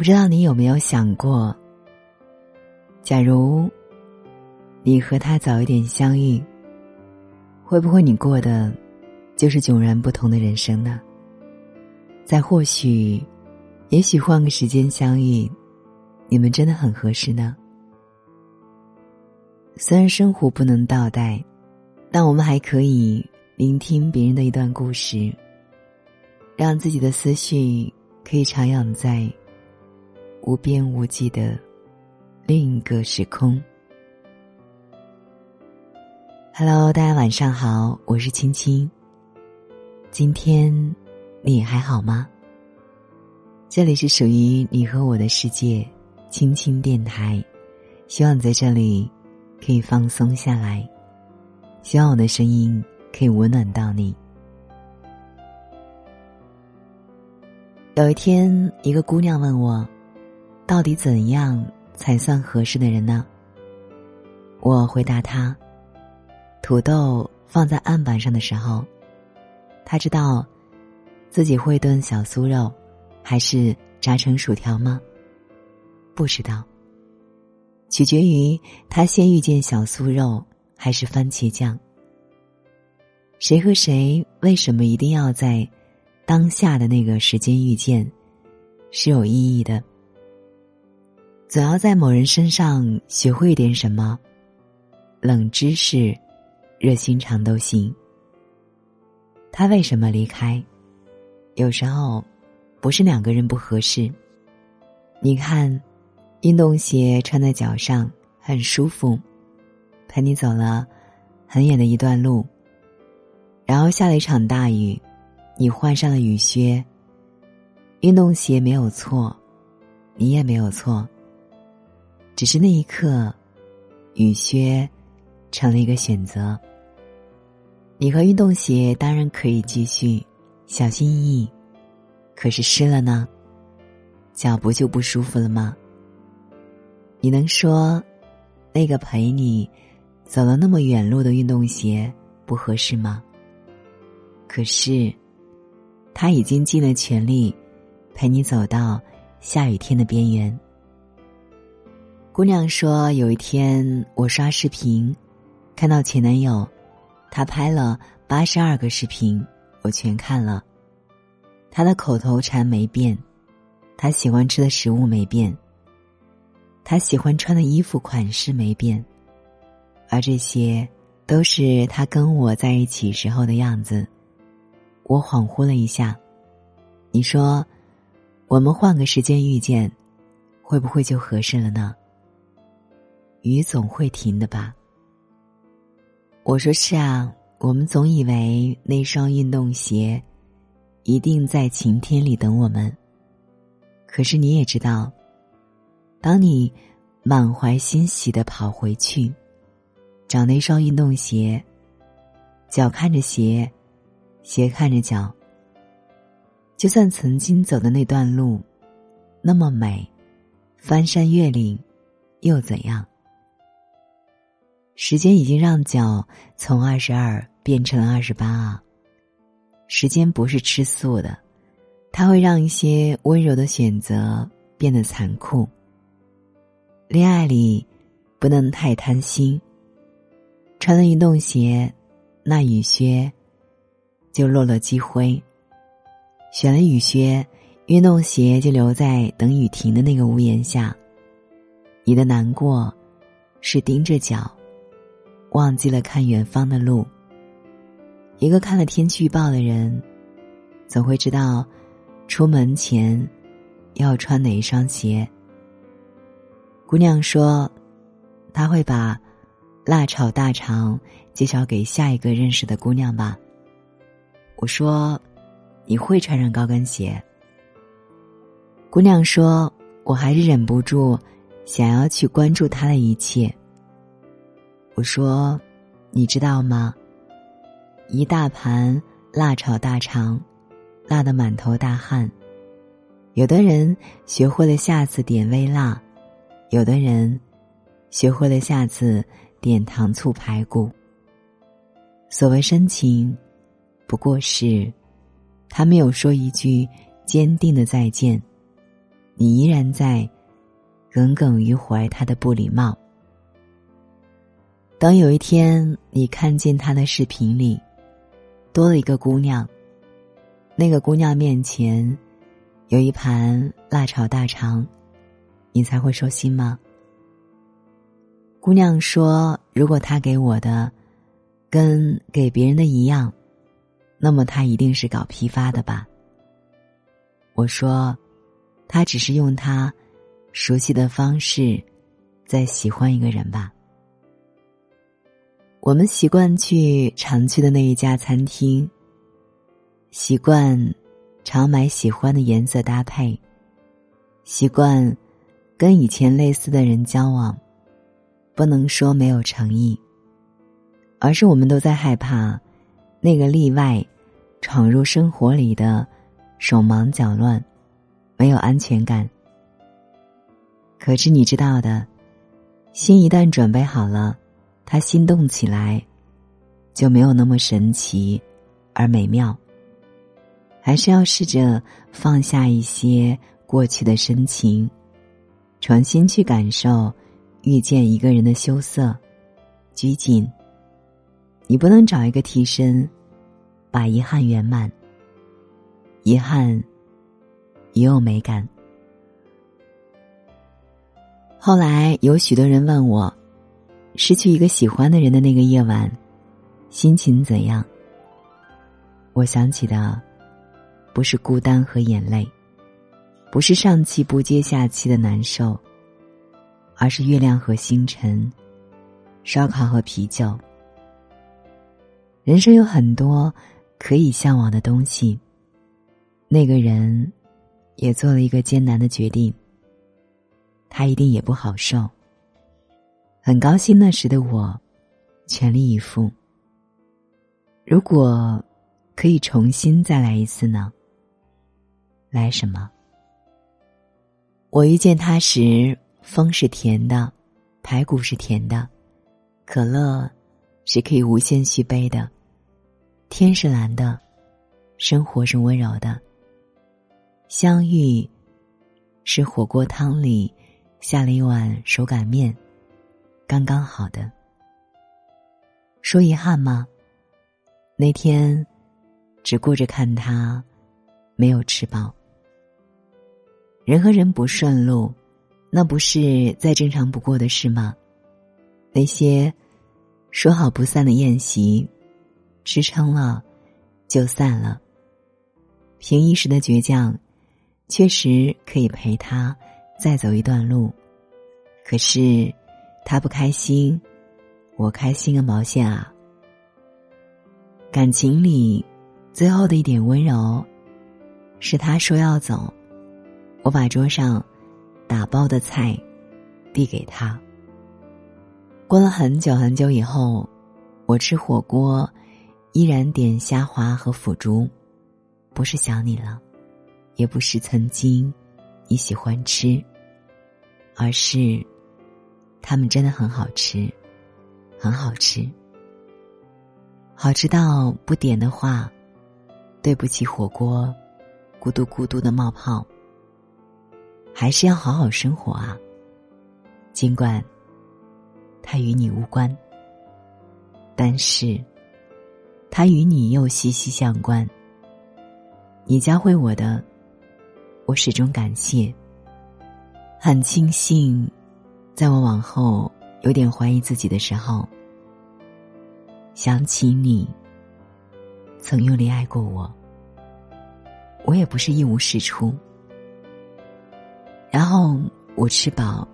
不知道你有没有想过，假如你和他早一点相遇，会不会你过的就是迥然不同的人生呢？再或许，也许换个时间相遇，你们真的很合适呢。虽然生活不能倒带，但我们还可以聆听别人的一段故事，让自己的思绪可以徜徉在无边无际的另一个时空。Hello，大家晚上好，我是青青。今天你还好吗？这里是属于你和我的世界，青青电台，希望在这里。可以放松下来，希望我的声音可以温暖到你。有一天，一个姑娘问我：“到底怎样才算合适的人呢？”我回答他：“土豆放在案板上的时候，他知道自己会炖小酥肉，还是炸成薯条吗？不知道。”取决于他先遇见小酥肉还是番茄酱。谁和谁为什么一定要在当下的那个时间遇见，是有意义的。总要在某人身上学会一点什么，冷知识、热心肠都行。他为什么离开？有时候不是两个人不合适。你看。运动鞋穿在脚上很舒服，陪你走了很远的一段路。然后下了一场大雨，你换上了雨靴。运动鞋没有错，你也没有错。只是那一刻，雨靴成了一个选择。你和运动鞋当然可以继续小心翼翼，可是湿了呢，脚不就不舒服了吗？你能说，那个陪你走了那么远路的运动鞋不合适吗？可是，他已经尽了全力陪你走到下雨天的边缘。姑娘说：“有一天我刷视频，看到前男友，他拍了八十二个视频，我全看了。他的口头禅没变，他喜欢吃的食物没变。”他喜欢穿的衣服款式没变，而这些都是他跟我在一起时候的样子。我恍惚了一下，你说，我们换个时间遇见，会不会就合适了呢？雨总会停的吧？我说是啊，我们总以为那双运动鞋一定在晴天里等我们，可是你也知道。当你满怀欣喜的跑回去，找那双运动鞋，脚看着鞋，鞋看着脚。就算曾经走的那段路那么美，翻山越岭又怎样？时间已经让脚从二十二变成了二十八啊！时间不是吃素的，它会让一些温柔的选择变得残酷。恋爱里，不能太贪心。穿了运动鞋，那雨靴就落了积灰；选了雨靴，运动鞋就留在等雨停的那个屋檐下。你的难过，是盯着脚，忘记了看远方的路。一个看了天气预报的人，总会知道，出门前要穿哪一双鞋。姑娘说：“她会把辣炒大肠介绍给下一个认识的姑娘吧。”我说：“你会穿上高跟鞋？”姑娘说：“我还是忍不住想要去关注他的一切。”我说：“你知道吗？一大盘辣炒大肠，辣得满头大汗。有的人学会了下次点微辣。”有的人学会了下次点糖醋排骨。所谓深情，不过是他没有说一句坚定的再见，你依然在耿耿于怀他的不礼貌。等有一天你看见他的视频里多了一个姑娘，那个姑娘面前有一盘辣炒大肠，你才会收心吗？姑娘说：“如果他给我的跟给别人的一样，那么他一定是搞批发的吧？”我说：“他只是用他熟悉的方式在喜欢一个人吧。”我们习惯去常去的那一家餐厅，习惯常买喜欢的颜色搭配，习惯跟以前类似的人交往。不能说没有诚意，而是我们都在害怕那个例外闯入生活里的手忙脚乱，没有安全感。可是你知道的，心一旦准备好了，他心动起来就没有那么神奇而美妙。还是要试着放下一些过去的深情，重新去感受。遇见一个人的羞涩、拘谨，你不能找一个替身，把遗憾圆满。遗憾也有美感。后来有许多人问我，失去一个喜欢的人的那个夜晚，心情怎样？我想起的，不是孤单和眼泪，不是上气不接下气的难受。而是月亮和星辰，烧烤和啤酒。人生有很多可以向往的东西。那个人，也做了一个艰难的决定。他一定也不好受。很高兴那时的我，全力以赴。如果可以重新再来一次呢？来什么？我遇见他时。风是甜的，排骨是甜的，可乐是可以无限续杯的，天是蓝的，生活是温柔的。相遇是火锅汤里下了一碗手擀面，刚刚好的。说遗憾吗？那天只顾着看他，没有吃饱。人和人不顺路。那不是再正常不过的事吗？那些说好不散的宴席，吃撑了就散了。凭一时的倔强，确实可以陪他再走一段路。可是他不开心，我开心个毛线啊！感情里最后的一点温柔，是他说要走，我把桌上。打包的菜，递给他。过了很久很久以后，我吃火锅，依然点虾滑和腐竹，不是想你了，也不是曾经你喜欢吃，而是他们真的很好吃，很好吃，好吃到不点的话，对不起火锅，咕嘟咕嘟的冒泡。还是要好好生活啊。尽管它与你无关，但是它与你又息息相关。你教会我的，我始终感谢。很庆幸，在我往后有点怀疑自己的时候，想起你曾用力爱过我。我也不是一无是处。然后我吃饱，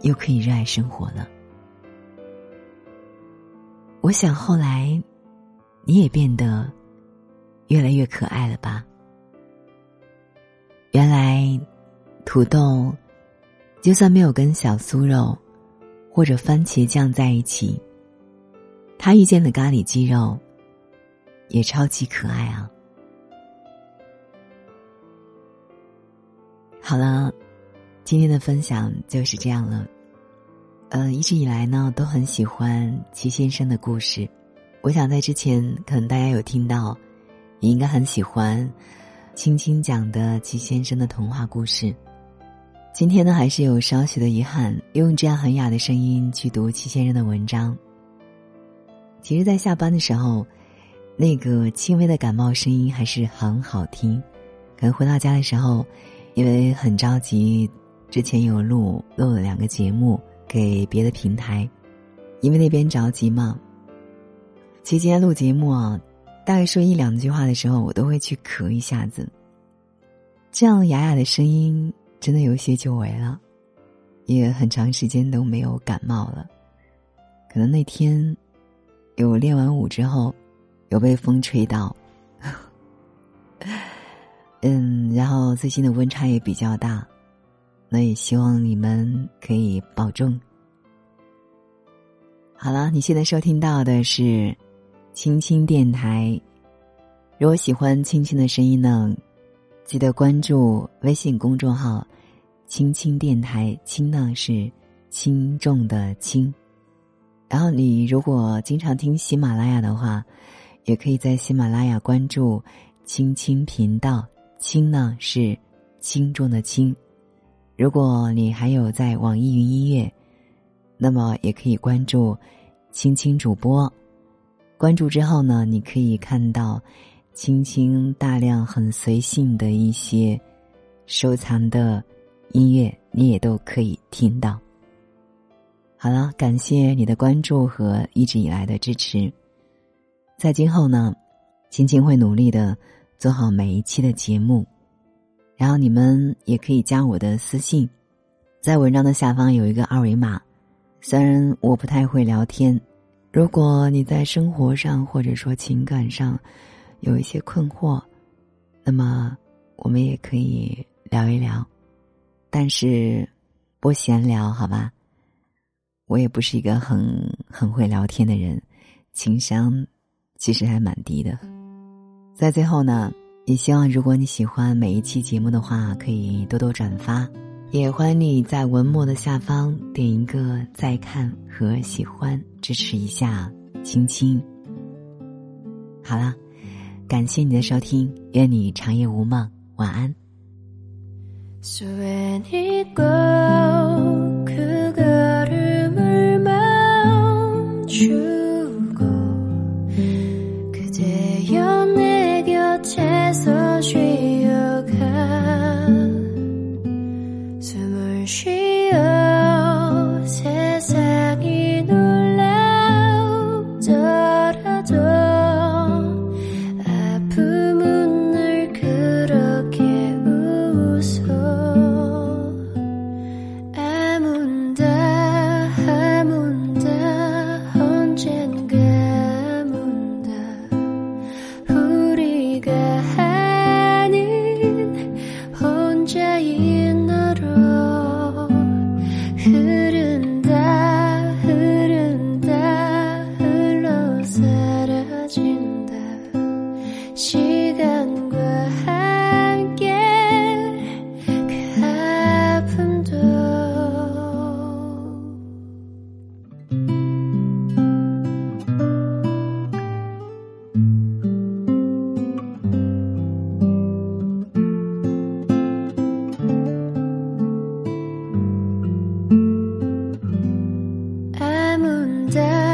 又可以热爱生活了。我想后来，你也变得越来越可爱了吧？原来，土豆就算没有跟小酥肉或者番茄酱在一起，他遇见的咖喱鸡肉也超级可爱啊！好了，今天的分享就是这样了。呃，一直以来呢，都很喜欢齐先生的故事。我想在之前可能大家有听到，也应该很喜欢青青讲的齐先生的童话故事。今天呢，还是有少许的遗憾，用这样很哑的声音去读齐先生的文章。其实，在下班的时候，那个轻微的感冒声音还是很好听。可能回到家的时候，因为很着急，之前有录录了两个节目给别的平台，因为那边着急嘛。期间录节目啊，大概说一两句话的时候，我都会去咳一下子。这样哑哑的声音真的有些久违了，也很长时间都没有感冒了。可能那天有练完舞之后，有被风吹到。嗯，然后最近的温差也比较大，那也希望你们可以保重。好了，你现在收听到的是青青电台。如果喜欢青青的声音呢，记得关注微信公众号“青青电台”，轻呢是轻重的轻。然后你如果经常听喜马拉雅的话，也可以在喜马拉雅关注青青频道。轻呢是轻重的轻，如果你还有在网易云音乐，那么也可以关注青青主播。关注之后呢，你可以看到青青大量很随性的一些收藏的音乐，你也都可以听到。好了，感谢你的关注和一直以来的支持。在今后呢，青青会努力的。做好每一期的节目，然后你们也可以加我的私信，在文章的下方有一个二维码。虽然我不太会聊天，如果你在生活上或者说情感上有一些困惑，那么我们也可以聊一聊，但是不闲聊，好吧？我也不是一个很很会聊天的人，情商其实还蛮低的。在最后呢，也希望如果你喜欢每一期节目的话，可以多多转发，也欢迎你在文末的下方点一个再看和喜欢，支持一下青青。好了，感谢你的收听，愿你长夜无梦，晚安。 시간과 함께 그 아픔도 아문다